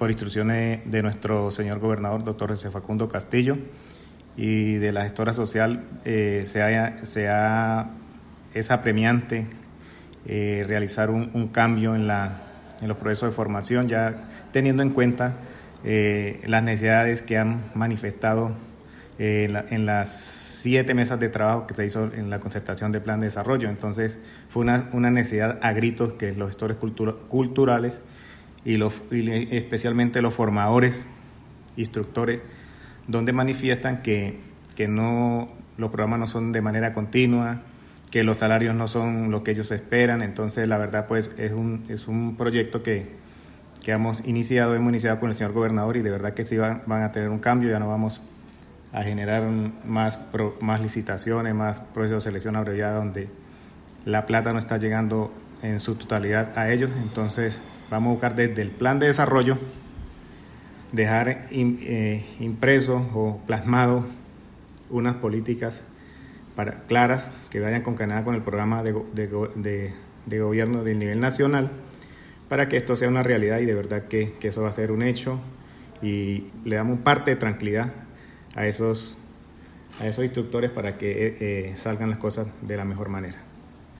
por instrucciones de nuestro señor gobernador, doctor José Facundo Castillo, y de la gestora social, eh, sea, sea, es apremiante eh, realizar un, cambio en, la, en los procesos de formación, ya teniendo en cuenta eh, las necesidades que han manifestado en, las siete mesas de trabajo que se hizo en la concertación del plan de desarrollo. Entonces, fue una, una necesidad a gritos que los gestores culturales y, los, especialmente los formadores, instructores, donde manifiestan que, que no, los programas no son de manera continua, que los salarios no son lo que ellos esperan. Entonces, la verdad, pues es un, es un proyecto que, que hemos iniciado, hemos iniciado con el señor gobernador y de verdad que sí van, van a tener un cambio, ya no vamos a generar más, más licitaciones, más procesos de selección abreviada donde la plata no está llegando en su totalidad a ellos. Entonces, vamos a buscar desde el plan de desarrollo dejar eh, impreso o plasmado unas políticas claras que vayan concadenadas con el programa de, de, gobierno del nivel nacional para que esto sea una realidad y de verdad que, que eso va a ser un hecho y le damos parte de tranquilidad a esos, a esos instructores para que eh, eh, salgan las cosas de la mejor manera.